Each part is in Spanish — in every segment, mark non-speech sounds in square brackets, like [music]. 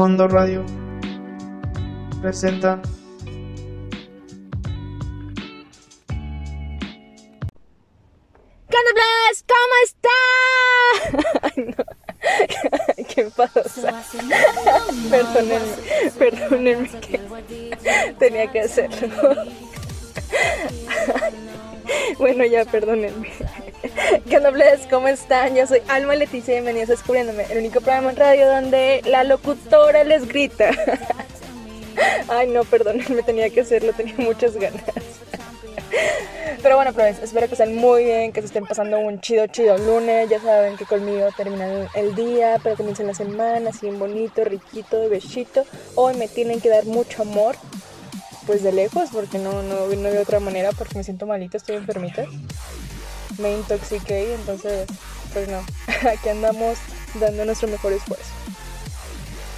Fondo Radio presenta ¿cómo está? [laughs] [laughs] Qué pasa. [laughs] Perdónenme, perdónenme que tenía que hacerlo. Bueno, ya, perdónenme. Blas, ¿cómo están? Yo soy Alma Leticia y bienvenidos a Descubriéndome, el único programa en radio donde la locutora les grita. [laughs] Ay, no, perdónenme, [laughs] tenía que hacerlo, tenía muchas ganas. [laughs] Pero bueno, pues espero que estén muy bien, que se estén pasando un chido, chido lunes. Ya saben que conmigo terminan el día, pero comiencen la semana así bonito, riquito, de besito. Hoy me tienen que dar mucho amor, pues de lejos, porque no, no, no de otra manera, porque me siento malita, estoy enfermita. Me intoxiqué, entonces, pues no, [laughs] aquí andamos dando nuestro mejor esfuerzo.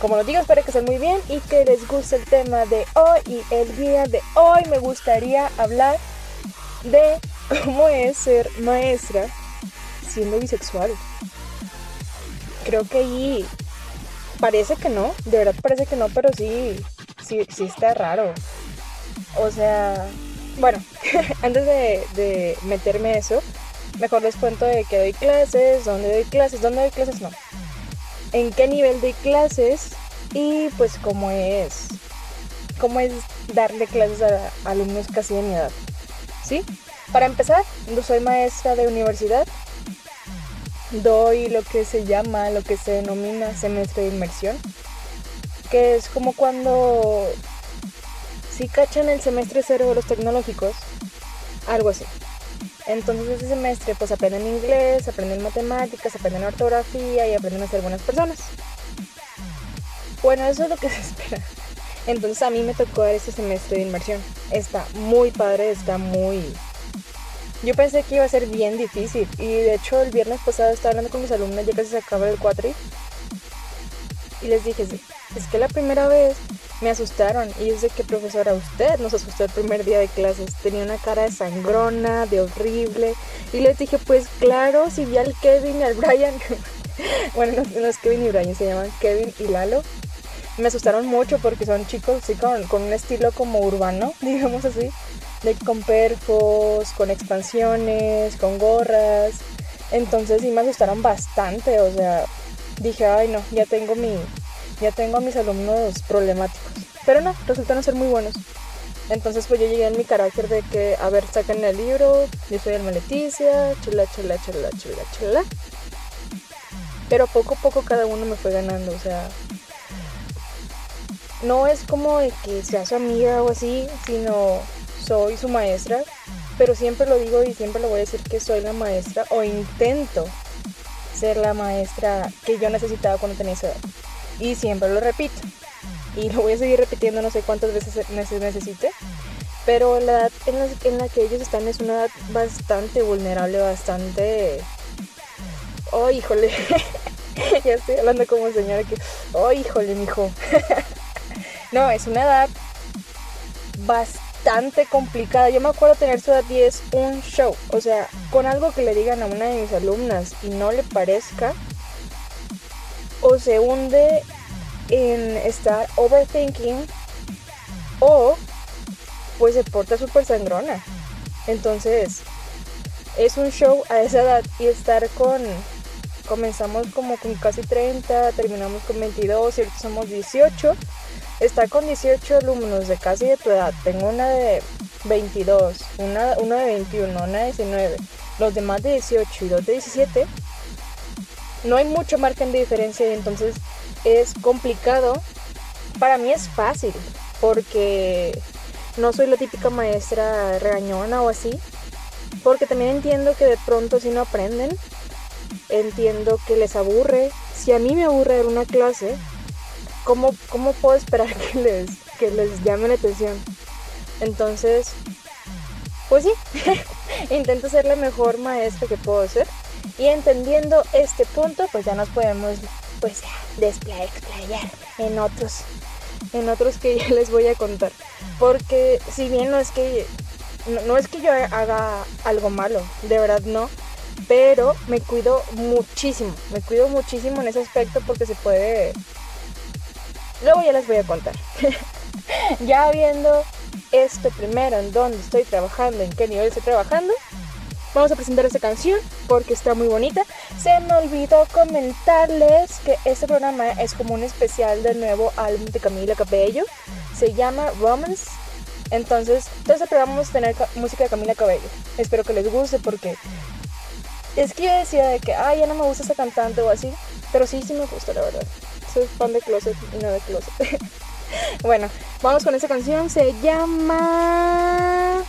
Como lo digo, espero que estén muy bien y que les guste el tema de hoy. Y el día de hoy me gustaría hablar de cómo es ser maestra siendo bisexual. Creo que ahí parece que no, de verdad parece que no, pero sí, sí, sí está raro. O sea, bueno, [laughs] antes de, de meterme eso, mejor les cuento de que doy clases, dónde doy clases, dónde doy clases, no. En qué nivel doy clases y pues cómo es, cómo es darle clases a alumnos casi de mi edad. ¿Sí? Para empezar, yo soy maestra de universidad. Doy lo que se llama, lo que se denomina semestre de inmersión. Que es como cuando... Si cachan el semestre cero de los tecnológicos, algo así. Entonces ese semestre pues aprenden inglés, aprenden matemáticas, aprenden ortografía y aprenden a ser buenas personas. Bueno, eso es lo que [laughs] se espera. Entonces a mí me tocó dar ese semestre de inmersión. Está muy padre, está muy... Yo pensé que iba a ser bien difícil y de hecho el viernes pasado estaba hablando con mis alumnos ya casi se acaba el cuatri y les dije, es que la primera vez me asustaron. Y yo sé que profesora usted nos asustó el primer día de clases, tenía una cara de sangrona, de horrible. Y les dije, pues claro, si vi al Kevin y al Brian, [laughs] bueno, no, no es Kevin y Brian, se llaman Kevin y Lalo, me asustaron mucho porque son chicos con, con un estilo como urbano, [laughs] digamos así, de, con perfos, con expansiones, con gorras. Entonces sí me asustaron bastante, o sea, dije, ay no, ya tengo mi, ya tengo a mis alumnos problemáticos. Pero no, resultaron ser muy buenos. Entonces pues yo llegué en mi carácter de que, a ver, saquen el libro, yo soy Alma Leticia, chula, chula, chula, chula, chula. Pero poco a poco cada uno me fue ganando, o sea, no es como de que sea su amiga o así, sino soy su maestra, pero siempre lo digo y siempre lo voy a decir que soy la maestra o intento ser la maestra que yo necesitaba cuando tenía esa edad. Y siempre lo repito. Y lo voy a seguir repitiendo no sé cuántas veces necesite. Pero la edad en la, en la que ellos están es una edad bastante vulnerable, bastante... Oh, híjole. [laughs] ya estoy hablando como señora que... Oh, híjole, mijo. [laughs] no, es una edad bastante complicada. Yo me acuerdo tener su edad y es un show. O sea, con algo que le digan a una de mis alumnas y no le parezca, o se hunde en estar overthinking, o pues se porta súper sangrona. Entonces, es un show a esa edad y estar con. Comenzamos como con casi 30, terminamos con 22 y somos 18 está con 18 alumnos de casi de tu edad. Tengo una de 22, una, una de 21, una de 19, los demás de 18 y dos de 17. No hay mucho margen de diferencia y entonces es complicado. Para mí es fácil porque no soy la típica maestra regañona o así. Porque también entiendo que de pronto si no aprenden, entiendo que les aburre. Si a mí me aburre ver una clase, ¿cómo, cómo puedo esperar [laughs] que les, que les llame la atención? Entonces, pues sí, [laughs] intento ser la mejor maestra que puedo ser. Y entendiendo este punto, pues ya nos podemos pues desplayar, en otros, en otros que [laughs] ya les voy a contar. Porque si bien no es que no, no es que yo haga algo malo, de verdad no, pero me cuido muchísimo, me cuido muchísimo en ese aspecto porque se puede Luego ya les voy a contar. [laughs] ya viendo esto primero, en dónde estoy trabajando, en qué nivel estoy trabajando, vamos a presentar esta canción porque está muy bonita. Se me olvidó comentarles que este programa es como un especial del nuevo álbum de Camila Cabello. Se llama Romance. Entonces, entonces programa vamos a tener música de Camila Cabello. Espero que les guste porque es que yo decía de que, ay, ya no me gusta esa cantante o así. Pero sí, sí me gusta, la verdad. Soy fan de Closet y no de Closet. [laughs] bueno, vamos con esa canción. Se llama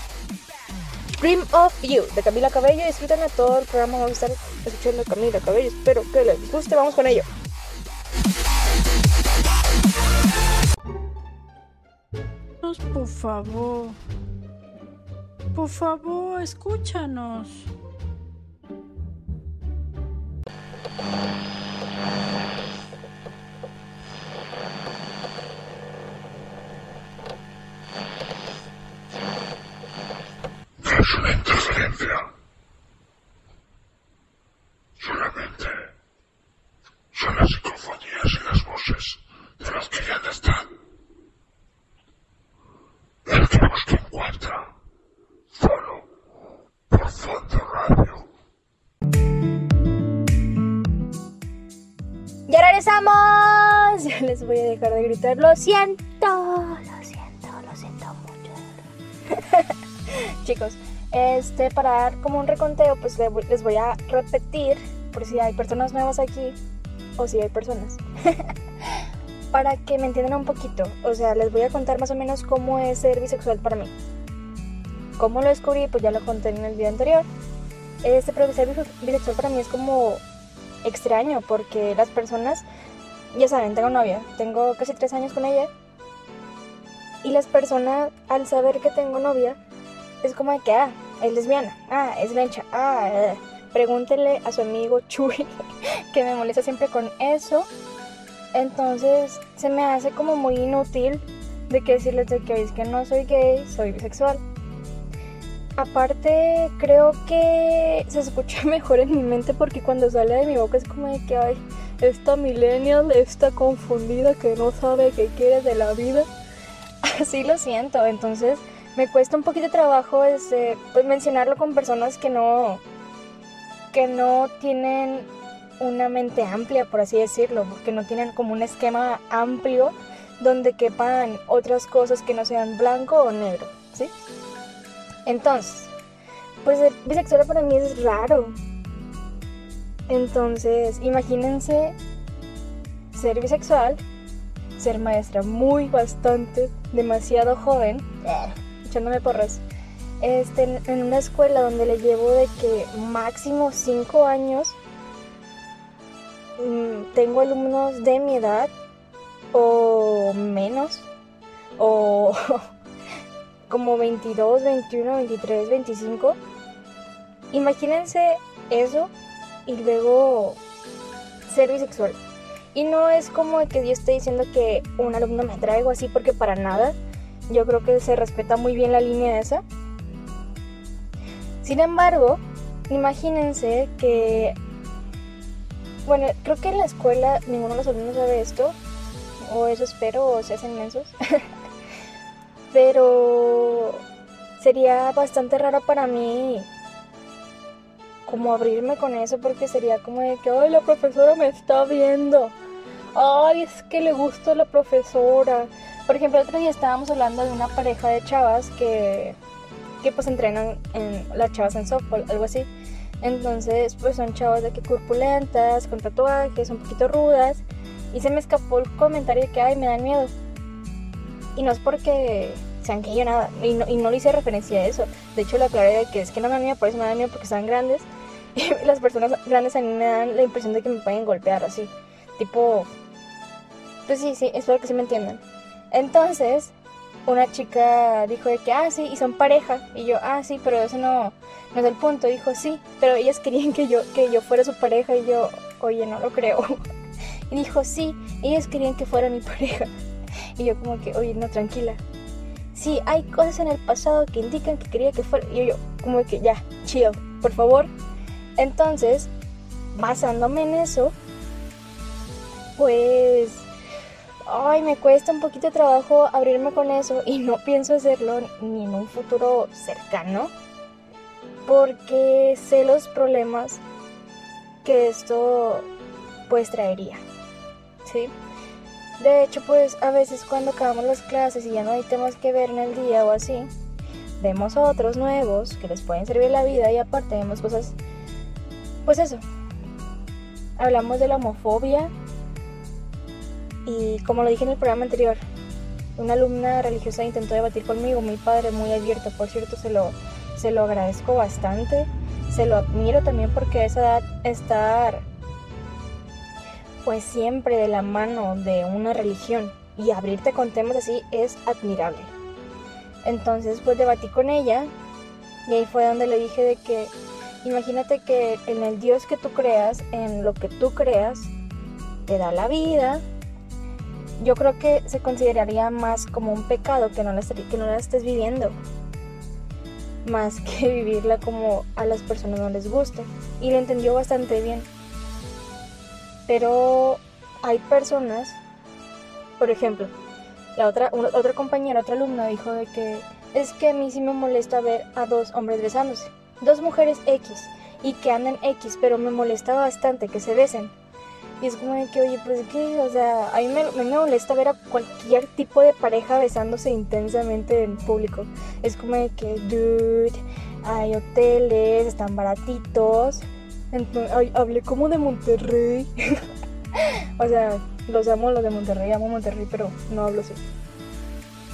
Dream of You de Camila Cabello. Disfruten todo el programa. Vamos a estar escuchando a Camila Cabello. Espero que les guste. Vamos con ello. Por favor. Por favor, escúchanos. Son las psicofonías y las voces de los que ya no están. El que busca encuentra. Solo por Fondo Radio. ¡Ya regresamos! Ya les voy a dejar de gritar. Lo siento, lo siento, lo siento mucho. [laughs] Chicos, este, para dar como un reconteo, pues les voy a repetir, por si hay personas nuevas aquí, o si hay personas, [laughs] para que me entiendan un poquito. O sea, les voy a contar más o menos cómo es ser bisexual para mí. Cómo lo descubrí, pues ya lo conté en el video anterior. Este, ser bisexual para mí es como extraño, porque las personas, ya saben, tengo novia, tengo casi tres años con ella. Y las personas, al saber que tengo novia, es como de que, ah, es lesbiana, ah, es lencha, ah, eh. Pregúntele a su amigo Chuy, [laughs] que me molesta siempre con eso. Entonces se me hace como muy inútil de que decirles de que es que no soy gay, soy bisexual. Aparte, creo que se escucha [laughs] mejor en mi mente porque cuando sale de mi boca es como de que, ay, esta millennial está confundida que no sabe qué quiere de la vida. [laughs] Así lo siento, entonces me cuesta un poquito de trabajo este, pues, mencionarlo con personas que no, que no tienen una mente amplia, por así decirlo, porque no tienen como un esquema amplio donde quepan otras cosas que no sean blanco o negro, ¿sí? Entonces, pues el bisexual para mí es raro. Entonces, imagínense ser bisexual, ser maestra muy bastante, demasiado joven echándome porras, este, en una escuela donde le llevo de que máximo 5 años, mm, tengo alumnos de mi edad o menos, o [laughs] como 22, 21, 23, 25. Imagínense eso y luego ser bisexual. Y no es como que yo esté diciendo que un alumno me traigo así porque para nada. Yo creo que se respeta muy bien la línea esa. Sin embargo, imagínense que, bueno, creo que en la escuela ninguno de los alumnos sabe esto, o eso espero, o se hacen mensos. [laughs] Pero sería bastante raro para mí como abrirme con eso porque sería como de que, ay, la profesora me está viendo. Ay, es que le gusta la profesora. Por ejemplo, el otro día estábamos hablando de una pareja de chavas que, que pues entrenan en las chavas en softball, algo así. Entonces, pues son chavas de que corpulentas, con tatuajes, un poquito rudas. Y se me escapó el comentario de que, ay, me dan miedo. Y no es porque sean que yo nada. Y no, y no le hice referencia a eso. De hecho, le aclaré de que es que no me dan miedo, por eso me dan miedo porque están grandes. [laughs] Y las personas grandes a mí me dan la impresión de que me pueden golpear así. Tipo, pues sí, sí, espero que sí me entiendan. Entonces, una chica dijo de que, ah, sí, y son pareja. Y yo, ah, sí, pero eso no, no es el punto. Dijo, sí, pero ellas querían que yo, que yo fuera su pareja. Y yo, oye, no lo creo. [laughs] Y dijo, sí, ellas querían que fuera mi pareja. [laughs] Y yo como que, oye, no, tranquila. Sí, hay cosas en el pasado que indican que quería que fuera. Y yo, como que, ya, chill, por favor. Entonces, basándome en eso, pues ay, me cuesta un poquito de trabajo abrirme con eso y no [laughs] pienso hacerlo ni en un futuro cercano porque sé los problemas que esto pues traería, ¿sí? De hecho, pues a veces cuando acabamos las clases y ya no hay temas que ver en el día o así, vemos otros nuevos que les pueden servir la vida y aparte vemos cosas, pues eso. Hablamos de la homofobia y como lo dije en el programa anterior, una alumna religiosa intentó debatir conmigo, mi padre muy abierto, por cierto, se lo, se lo agradezco bastante, se lo admiro también porque a esa edad estar pues siempre de la mano de una religión y abrirte con temas así es admirable. Entonces pues debatí con ella y ahí fue donde le dije de que imagínate que en el Dios que tú creas, en lo que tú creas, te da la vida. Yo creo que se consideraría más como un pecado que no la, que no la estés viviendo. Más que [laughs] vivirla como a las personas no les gusta. Y lo entendió bastante bien. Pero hay personas, por ejemplo, la otra, otra compañera, otra alumna dijo de que es que a mí sí me molesta ver a dos hombres besándose, dos mujeres X y que andan X, pero me molesta bastante que se besen. Y es como de que, oye, pues que, o sea, a mí me, me, molesta ver a cualquier tipo de pareja besándose intensamente en público. Es como de que, dude, hay hoteles, están baratitos. Entonces, ay, hablé como de Monterrey. [laughs] o sea, los amo los de Monterrey, amo Monterrey, pero no hablo así.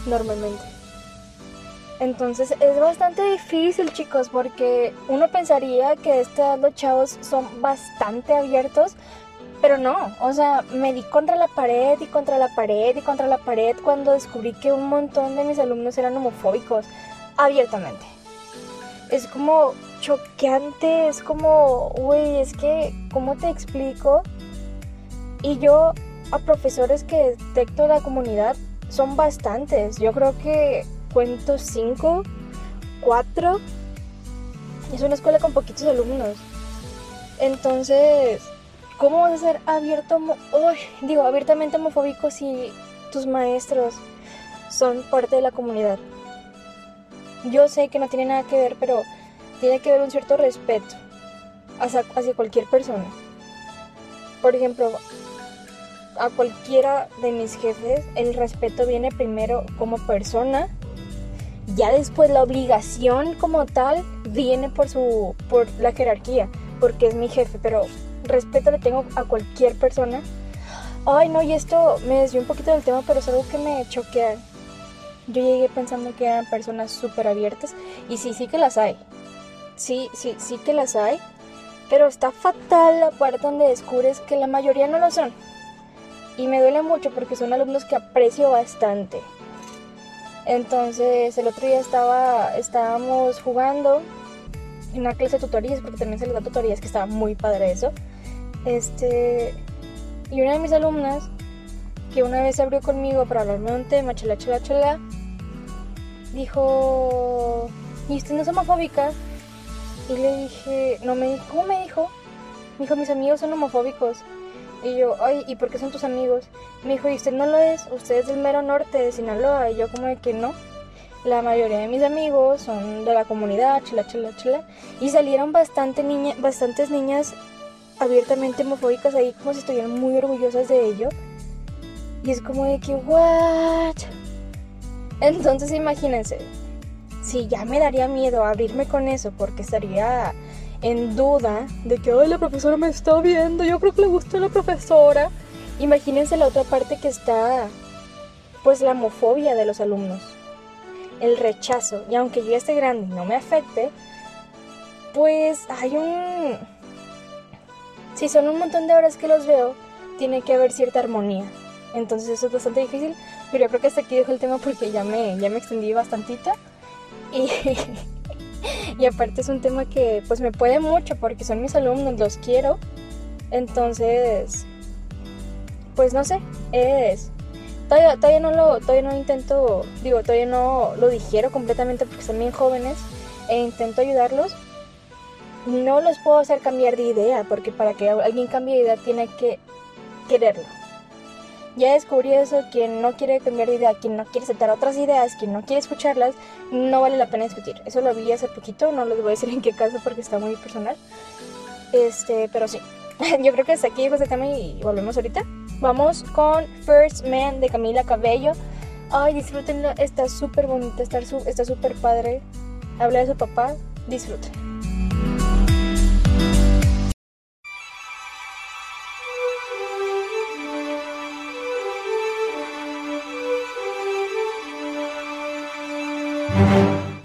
Normalmente. Entonces es bastante difícil, chicos, porque uno pensaría que estos chavos son bastante abiertos, pero no. O sea, me di contra la pared y contra la pared y contra la pared cuando descubrí que un montón de mis alumnos eran homofóbicos abiertamente. Es como choqueante, es como, güey, es que, ¿cómo te explico? Y yo a profesores que detecto la comunidad son bastantes. Yo creo que cuento cinco, cuatro. Es una escuela con poquitos alumnos. Entonces, ¿cómo vas a ser abierto, Uy, digo, abiertamente homofóbico si tus maestros son parte de la comunidad? Yo sé que no tiene nada que ver, pero tiene que haber un cierto respeto hacia, hacia cualquier persona. Por ejemplo, a cualquiera de mis jefes, el respeto viene primero como persona, ya después la obligación como tal viene por su por la jerarquía, porque es mi jefe, pero respeto le tengo a cualquier persona. Ay, no, y esto me desvió un poquito del tema, pero es algo que me choquea. Yo llegué pensando que eran personas súper abiertas y sí, sí que las hay. Sí, sí, sí que las hay. Pero está fatal la parte donde descubres que la mayoría no lo son y me duele mucho porque son alumnos que aprecio bastante. Entonces el otro día estaba, estábamos jugando en una clase de tutorías, porque también se les da tutorías, que estaba muy padre eso. Este, y una de mis alumnas, que una vez abrió conmigo para hablarme de un tema, chala, chala, chala, dijo, ¿y usted no es homofóbica? Y le dije, no me dijo, ¿cómo me dijo? Me dijo, mis amigos son homofóbicos. Y yo, ay, ¿y por qué son tus amigos? Me dijo, ¿y usted no lo es? Usted es del mero norte de Sinaloa. Y yo como de que no. La mayoría de mis amigos son de la comunidad, chila, chila, chila. Y salieron bastante niña, bastantes niñas abiertamente homofóbicas ahí como si estuvieran muy orgullosas de ello. Y es como de que, ¿what? Entonces imagínense, si ya me daría miedo abrirme con eso porque estaría en duda de que, ay, la profesora me está viendo, yo creo que le gusta la profesora. Imagínense la otra parte que está, pues la homofobia de los alumnos, el rechazo. Y aunque yo esté grande y no me afecte, pues hay un... Si son un montón de horas que los veo, tiene que haber cierta armonía. Entonces eso es bastante difícil, pero yo creo que hasta aquí dejo el tema porque ya me, ya me extendí bastantito. Y [laughs] y aparte es un tema que pues me puede mucho porque son mis alumnos, los quiero. Entonces, pues no sé, es... Todavía, todavía, no lo todavía no intento, digo, todavía no lo digiero completamente porque son bien jóvenes e intento ayudarlos. No los puedo hacer cambiar de idea porque para que alguien cambie de idea tiene que quererlo. ya descubrí eso, quien no quiere cambiar de idea, quien no quiere aceptar otras ideas, quien no quiere escucharlas, no vale la pena discutir. Eso lo vi hace poquito, no les voy a decir en qué caso porque está muy personal. Este, pero sí. [laughs] Yo creo que hasta aquí tema y volvemos ahorita. Vamos con First Man de Camila Cabello. Ay, disfrútenlo, está súper bonita, está súper padre. Habla de su papá, disfruten.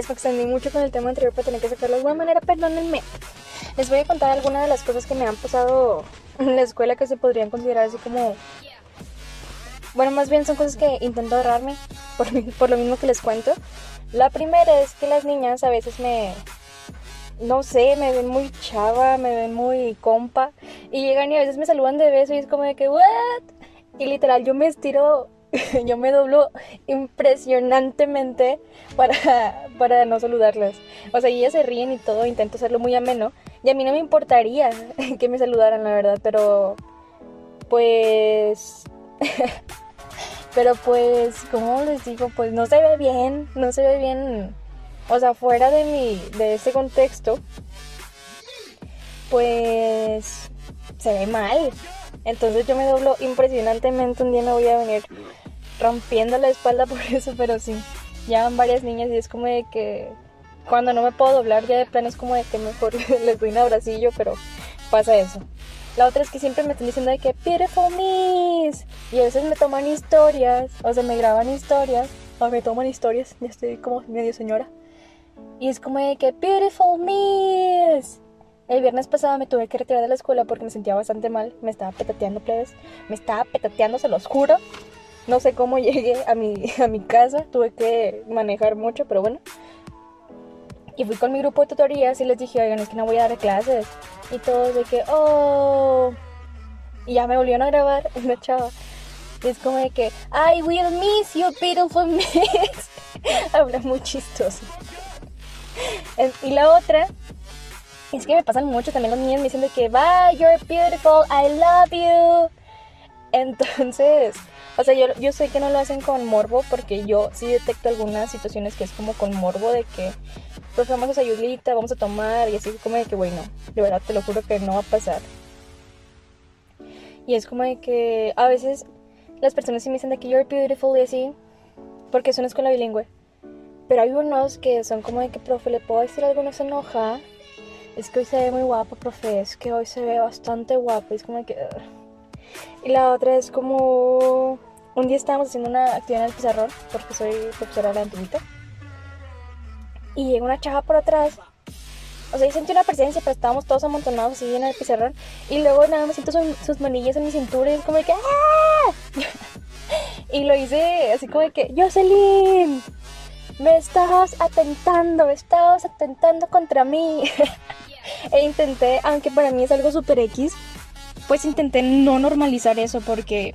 Les extendí mucho con el tema anterior para tener que sacarlo de alguna manera, perdónenme. Les voy a contar algunas de las cosas que me han pasado en la escuela que se podrían considerar así como... Bueno, más bien son cosas que intento ahorrarme, por, [laughs] por lo mismo que les cuento. La primera es que las niñas a veces me, no sé, me ven muy chava, me ven muy compa. Y llegan y a veces me saludan de beso y es como de que, ¿what? Y literal, yo me estiro, [laughs] yo me doblo impresionantemente para, [laughs] para no saludarlas. O sea, ellas se ríen y todo, intento hacerlo muy ameno. Y a mí no me importaría [laughs] que me saludaran, la verdad, pero pues... pero pues, ¿cómo les digo? Pues no se ve bien, no se ve bien o sea, fuera de mi, de ese contexto, pues se ve mal. Entonces yo me doblo impresionantemente. Un día me voy a venir rompiendo la espalda [laughs] por eso, pero sí. Ya van varias niñas y es como de que cuando no me puedo doblar ya de plano es como de que mejor [laughs] les doy un abracillo, pero pasa eso. La otra es que siempre me están diciendo de que beautiful miss. Y a veces me toman historias, o sea, me graban historias, o me toman historias, ya estoy como medio señora. Y es como de que, beautiful miss. El viernes pasado me tuve que retirar de la escuela porque me sentía bastante mal. Me estaba petateando, plebes. Me estaba petateando, se los juro. No sé cómo [laughs] llegué a mi, a mi casa. Tuve que manejar mucho, pero bueno. Y fui con mi grupo de tutorías y les dije, oigan, es que no voy a dar clases. Y todos de que, oh. Y ya me volvieron a grabar [laughs] una chava. Y es como de que, I will miss you, beautiful miss. [laughs] Habla muy chistoso. y la otra es que me pasan mucho también los niños me dicen de que, bye, you're beautiful, I love you. Entonces, o sea, yo, yo sé que no lo hacen con morbo porque yo sí detecto algunas situaciones que es como con morbo de que, pues vamos a ayudita, vamos a tomar y así como de que, bueno, de verdad te lo juro que no va a pasar. Y es como de que a veces las personas sí me dicen de que you're beautiful y así, porque es una escuela bilingüe. Pero hay unos que son como de que, profe, ¿le puedo decir algo? No se enoja. Es que hoy se ve muy guapo, profe. Es que hoy se ve bastante guapo. Es como de que... Y la otra es como... Un día estábamos haciendo una actividad en el pizarrón, porque soy profesora de la. Y llega una chava por atrás. O sea, yo sentí una presencia, pero estábamos todos amontonados así en el pizarrón. Y luego nada más siento sus manillas en mi cintura y es como de que... ¡Ah! [laughs] y lo hice así como de que... ¡Jocelyn! me estabas atentando, estabas atentando contra mí. [laughs] e intenté, aunque para mí es algo super X, pues intenté no normalizar eso porque,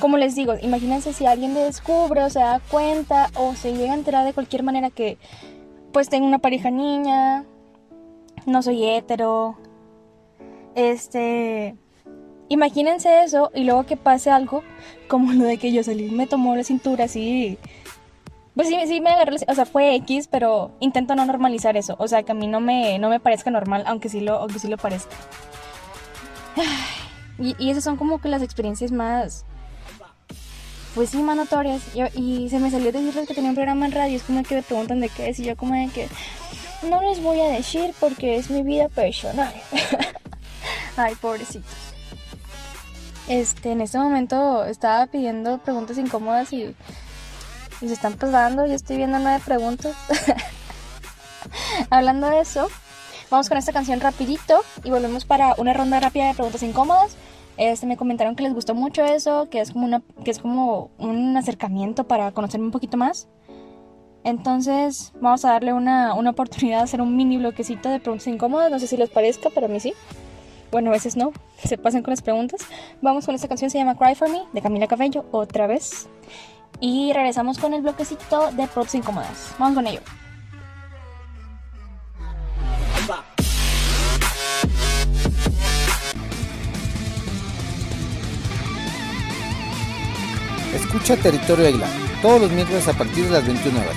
como les digo, imagínense si alguien descubre o se da cuenta o se llega a enterar de cualquier manera que pues tengo una pareja niña, no soy hetero, este... Imagínense eso y luego que pase algo como lo de que yo salí me tomó la cintura así pues sí, sí me agarré, o sea, fue X, pero intento no normalizar eso. O sea, que a mí no me, no me parezca normal, aunque sí lo, aunque sí lo parezca. Y, y esas son como que las experiencias más, pues sí, más notorias. y se me salió decirles que tenía un programa en radio, es como que me preguntan de qué es, y yo como de que no les voy a decir porque es mi vida personal. [laughs] Ay, pobrecitos. Este, en este momento estaba pidiendo preguntas incómodas y Y se están pasando, yo estoy viendo nueve preguntas. [laughs] Hablando de eso, vamos con esta canción rapidito y volvemos para una ronda rápida de preguntas incómodas. Este, me comentaron que les gustó mucho eso, que es como, una, que es como un acercamiento para conocerme un poquito más. Entonces, vamos a darle una, una oportunidad de hacer un mini bloquecito de preguntas incómodas. No sé si les parezca, para mí sí. Bueno, a veces no. Se pasan con las preguntas. Vamos con esta canción, se llama Cry for Me, de Camila Cabello, otra vez. Y regresamos con el bloquecito de preguntas incómodas. Vamos con ello. Escucha Territorio Águila todos los miércoles a partir de las 21 horas,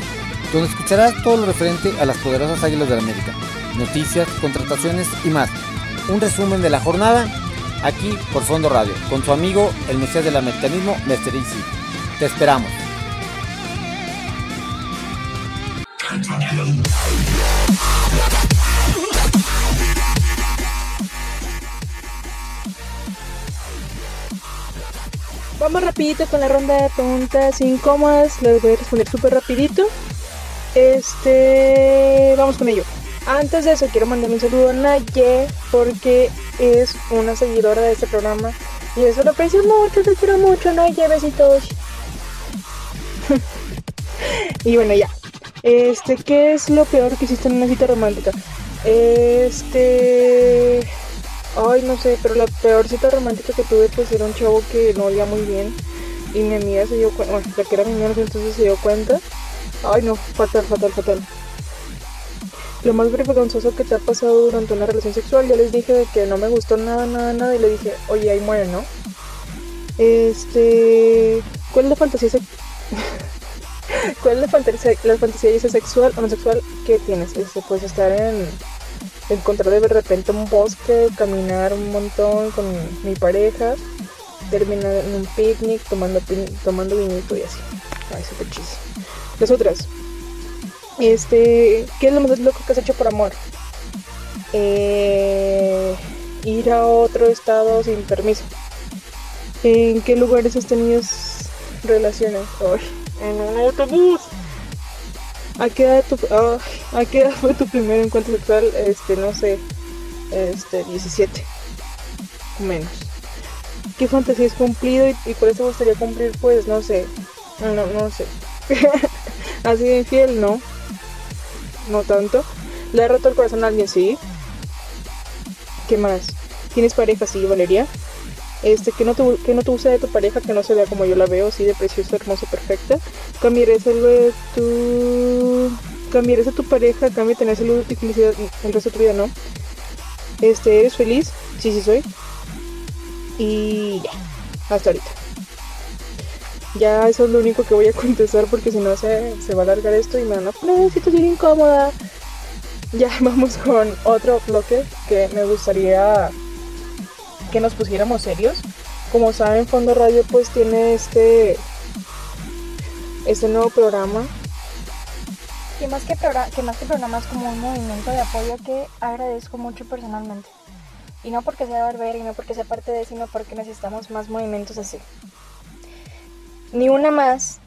donde escucharás todo lo referente a las poderosas Águilas de la América, noticias, contrataciones y más. Un resumen de la jornada aquí por Fondo Radio, con su amigo el Mesías del Americanismo, Mr. Easy. Te esperamos. Vamos rapidito con la ronda de preguntas incómodas. Les voy a responder súper rapidito. Este, vamos con ello. Antes de eso quiero mandarle un saludo a Naye porque es una seguidora de este programa y eso lo aprecio mucho, te quiero mucho, Naye, besitos. [laughs] y bueno, ya. Este, ¿qué es lo peor que hiciste en una cita romántica? Este, Ay, no sé, pero la peor cita romántica que tuve pues era un chavo que no olía muy bien y mi amiga se dio cuenta, bueno, la que era mi amiga entonces se dio cuenta. Ay, no, fatal, fatal, fatal. Lo más vergonzoso que te ha pasado durante una relación sexual, ya les dije que no me gustó nada, nada, nada y le dije, oye, ahí muere, ¿no? Este, ¿cuál es la fantasía [laughs] ¿Cuál es la fantasía, la fantasía sexual o no sexual que tienes? Este, pues estar en encontrar de repente un bosque, caminar un montón con mi pareja, terminar en un picnic tomando, tomando vinito y así. Ay, súper chis. Las otras. Este, ¿qué es lo más loco que has hecho por amor? Eh, ir a otro estado sin permiso. ¿En qué lugares has tenido relaciones? en un autobús. ¿A qué edad, tu, oh, ¿A qué edad fue tu primer encuentro sexual? Este, no sé, este, 17, menos. ¿Qué fantasías cumplido y, y cuáles te gustaría cumplir? Pues, no sé, no, no sé. [laughs] ¿Has sido infiel? No, no tanto. ¿Le ha roto el corazón a alguien? Sí. ¿Qué más? ¿Tienes pareja? Sí, Valeria. Este, que no, te, que no te gusta de tu pareja, que no se vea como yo la veo, así de preciosa, hermosa, perfecta. Cambiarías el de tu. Cambiarías a tu pareja, cambia tener salud y felicidad el resto de tu vida, ¿no? Este, ¿eres feliz? Sí, sí soy. Y ya, hasta ahorita. Ya eso es lo único que voy a [laughs] contestar porque si no se, se va a alargar esto y me van a poner incómoda. Ya [laughs] vamos con otro bloque que me gustaría que nos pusiéramos serios. Como saben, Fondo Radio pues tiene este este nuevo programa. Que más que, que más que programa es como un movimiento de apoyo que agradezco mucho personalmente. Y no porque sea barber y no porque sea parte de, sino porque necesitamos más movimientos así. Ni una más,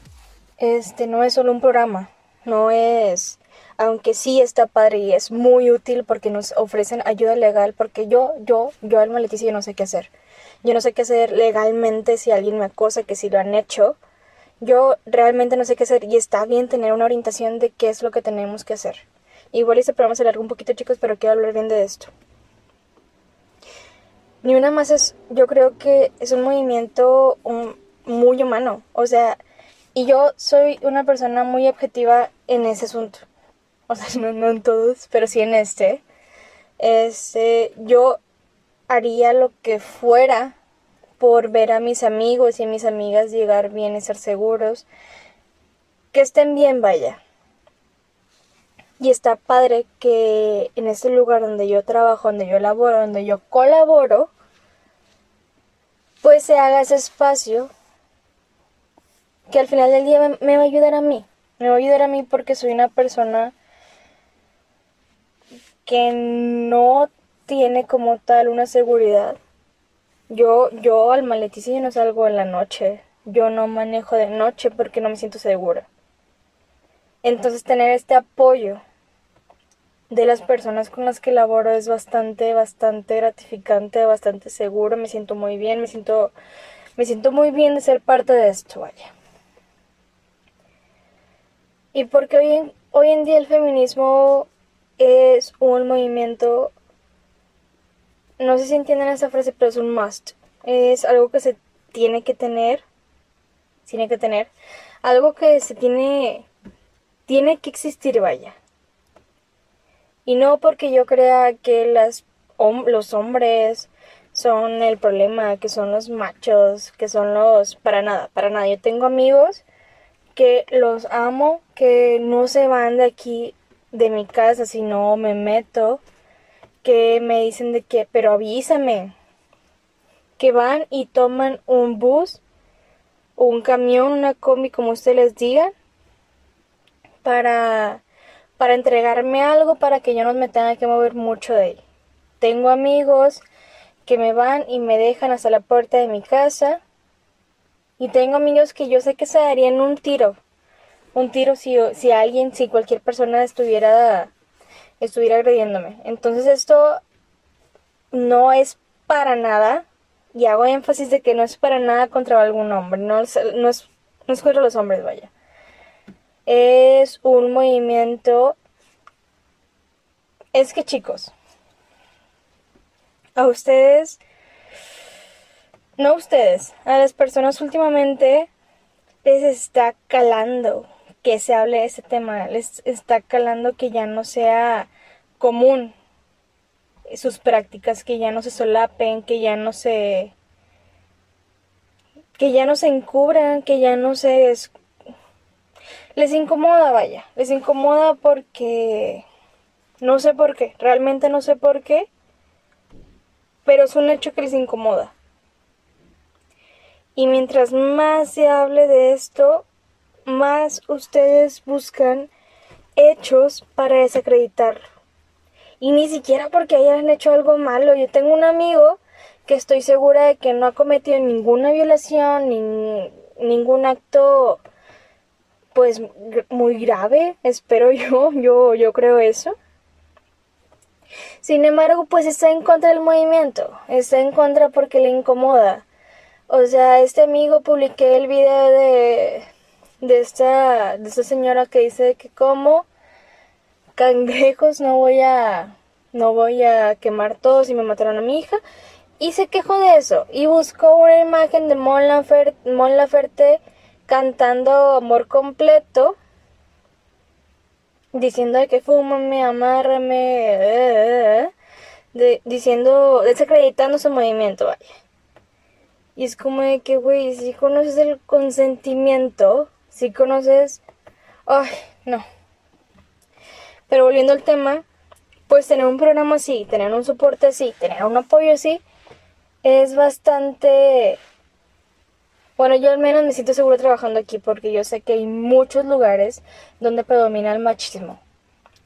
este no es solo un programa, no es aunque sí está padre y es muy útil porque nos ofrecen ayuda legal, porque yo, yo, yo, Alma Leticia, yo no sé qué hacer. Yo no sé qué hacer legalmente si alguien me acosa, que si lo han hecho. Yo realmente no sé qué hacer y está bien tener una orientación de qué es lo que tenemos que hacer. Igual este programa se larga un poquito, chicos, pero quiero hablar bien de esto. Ni una más es, yo creo que es un movimiento muy humano, o sea, y yo soy una persona muy objetiva en ese asunto o sea, [laughs] no, en todos, pero sí en este, este, yo haría lo que fuera por ver a mis amigos y mis amigas llegar bien y ser seguros, que estén bien, vaya. Y está padre que en este lugar donde yo trabajo, donde yo laboro, donde yo colaboro, pues se haga ese espacio que al final del día me, me va a ayudar a mí. Me va a ayudar a mí porque soy una persona que no tiene como tal una seguridad. Yo, yo al maleticio no salgo en la noche. Yo no manejo de noche porque no me siento segura. Entonces tener este apoyo de las personas con las que laboro es bastante, bastante gratificante, bastante seguro, me siento muy bien, me siento, me siento muy bien de ser parte de esto, vaya. Y porque hoy en, hoy en día el feminismo es un movimiento, no sé si entienden esa frase, pero es un must. Es algo que se tiene que tener, tiene que tener, algo que se tiene, tiene que existir, vaya. Y no porque yo crea que las, los hombres son el problema, que son los machos, que son los... Para nada, para nada. Yo tengo amigos que los amo, que no se van de aquí, de mi casa, si no me meto, que me dicen de que, pero avísame, que van y toman un bus, un camión, una combi, como usted les diga, para, para entregarme algo para que yo no me tenga que mover mucho de ahí. Tengo amigos que me van y me dejan hasta la puerta de mi casa y tengo amigos que yo sé que se darían un tiro. Un tiro si, si alguien, si cualquier persona estuviera, estuviera agrediéndome. Entonces esto no es para nada, y hago énfasis de que no es para nada contra algún hombre, no es, no es, no es contra los hombres, vaya. Es un movimiento... Es que chicos, a ustedes no a ustedes, a las personas últimamente les está calando que se hable de ese tema, les está calando que ya no sea común sus prácticas, que ya no se solapen, que ya no se que ya no se encubran, que ya no se les incomoda, vaya, les incomoda porque no sé por qué, realmente no sé por qué, pero es un hecho que les incomoda. Y mientras más se hable de esto, más ustedes buscan hechos para desacreditarlo. Y ni siquiera porque hayan hecho algo malo. Yo tengo un amigo que estoy segura de que no ha cometido ninguna violación, ni ningún acto pues muy grave, espero yo, [laughs] yo, yo creo eso. Sin embargo, pues está en contra del movimiento, está en contra porque le incomoda. O sea, este amigo publiqué el video de, de, esta, de esta señora que dice que como cangrejos no voy a no voy a quemar todos y me mataron a mi hija y se quejó de eso y buscó una imagen de Mon, Laferte, cantando Amor Completo diciendo que fúmame, amárrame, diciendo, desacreditando su movimiento, vaya. Y es como de que, güey, si conoces el consentimiento, si conoces... Ay, no. Pero volviendo al tema, pues tener un programa así, tener un soporte así, tener un apoyo así, es bastante... Bueno, yo al menos me siento seguro trabajando aquí porque yo sé que hay muchos lugares donde predomina el machismo.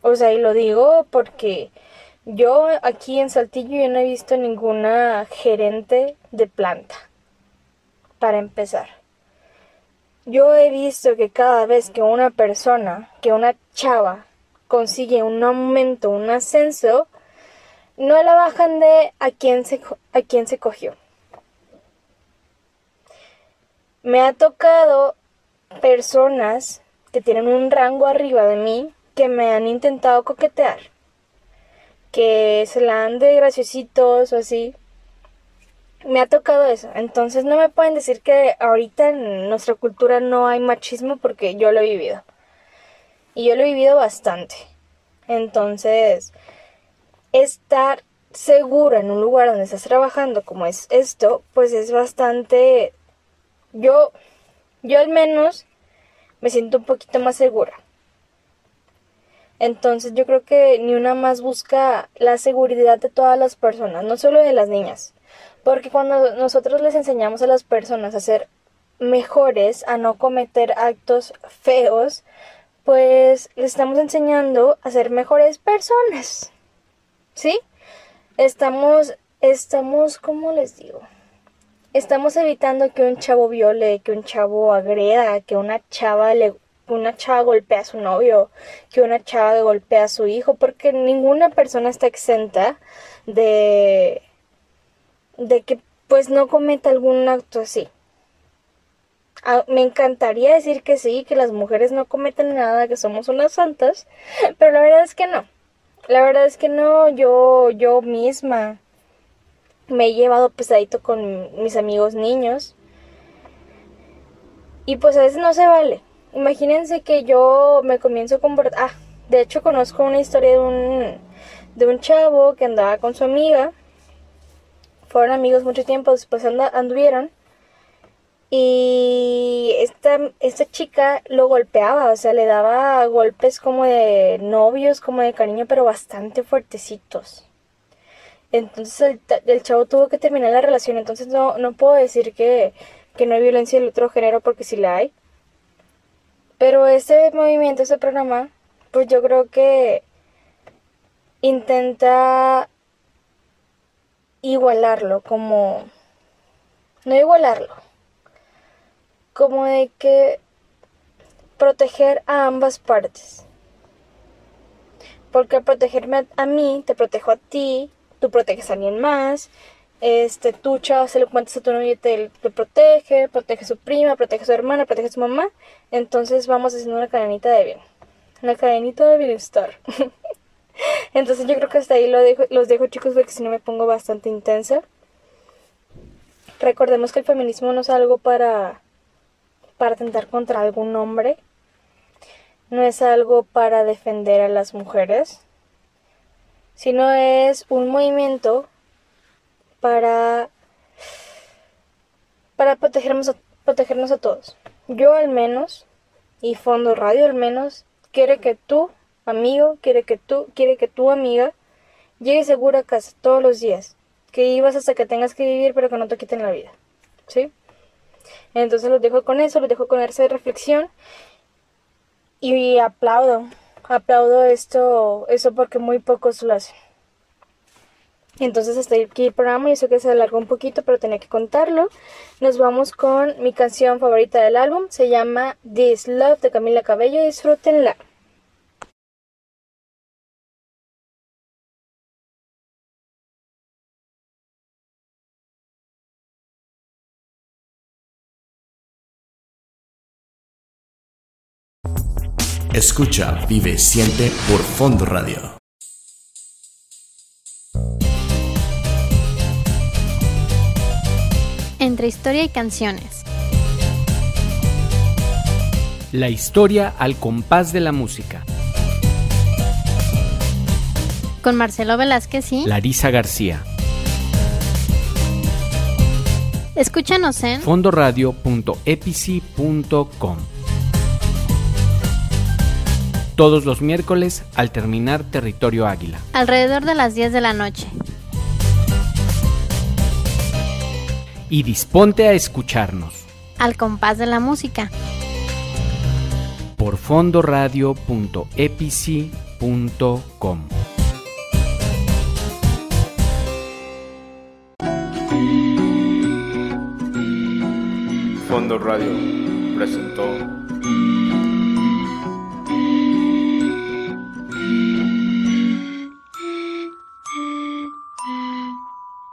O sea, y lo digo porque yo aquí en Saltillo yo no he visto ninguna gerente de planta para empezar. Yo he visto que cada vez que una persona, que una chava consigue un aumento, un ascenso, no la bajan de a quién se, a quién se cogió. Me ha tocado personas que tienen un rango arriba de mí que me han intentado coquetear, que se la han de graciositos o así, me ha tocado eso. Entonces no me pueden decir que ahorita en nuestra cultura no hay machismo porque yo lo he vivido. Y yo lo he vivido bastante. Entonces, estar segura en un lugar donde estás trabajando como es esto, pues es bastante... Yo, yo al menos me siento un poquito más segura. Entonces yo creo que ni una más busca la seguridad de todas las personas, no solo de las niñas. Porque cuando nosotros les enseñamos a las personas a ser mejores, a no cometer actos feos, pues les estamos enseñando a ser mejores personas. ¿Sí? Estamos, estamos, ¿cómo les digo? Estamos evitando que un chavo viole, que un chavo agreda, que una chava le, una chava golpea a su novio, que una chava golpea a su hijo, porque ninguna persona está exenta de, de que pues no cometa algún acto así. Ah, me encantaría decir que sí, que las mujeres no cometen nada, que somos unas santas, pero la verdad es que no. La verdad es que no, yo, yo misma me he llevado pesadito con mis amigos niños. Y pues a veces no se vale. Imagínense que yo me comienzo a comportar... Ah, de hecho conozco una historia de un, de un chavo que andaba con su amiga. Fueron amigos mucho tiempo, después anduvieron. Y esta, esta chica lo golpeaba, o sea, le daba golpes como de novios, como de cariño, pero bastante fuertecitos. Entonces el, chavo tuvo que terminar la relación, entonces no, no puedo decir que, que no hay violencia del otro género porque sí la hay. Pero este movimiento, este programa, pues yo creo que intenta igualarlo, como... No igualarlo, como de que proteger a ambas partes. Porque al protegerme a mí, te protejo a ti, tú proteges a alguien más, este, tú, chavo, se lo cuentas a tu novio y te, protege, protege a su prima, protege a su hermana, protege a su mamá. Entonces vamos haciendo una cadenita de bien. Una cadenita de bienestar. [laughs] Entonces yo creo que hasta ahí lo los dejo chicos porque si no me pongo bastante intensa. Recordemos que el feminismo no es algo para para atentar contra algún hombre, no es algo para defender a las mujeres, sino es un movimiento para, para protegernos, protegernos a todos. Yo al menos, y Fondo Radio al menos, quiere que tú, amigo, quiere que tú, quiere que tu amiga llegue segura a casa todos los días, que ibas hasta que tengas que vivir pero que no te quiten la vida. ¿Sí? Entonces los dejo con eso, los dejo con esa reflexión y aplaudo, aplaudo esto, eso porque muy pocos lo hacen. Entonces hasta aquí el programa, yo sé que se alargó un poquito, pero tenía que contarlo. Nos vamos con mi canción favorita del álbum, se llama This Love de Camila Cabello, disfrútenla. Escucha, vive, siente por Fondo Radio. Entre historia y canciones. La historia al compás de la música. Con Marcelo Velázquez y Larisa García. Escúchanos en fondoradio.epici.com todos los miércoles al terminar Territorio Águila. Alrededor de las 10 de la noche. Y disponte a escucharnos. Al compás de la música. Por fondoradio.epici.com. Fondo Radio presentó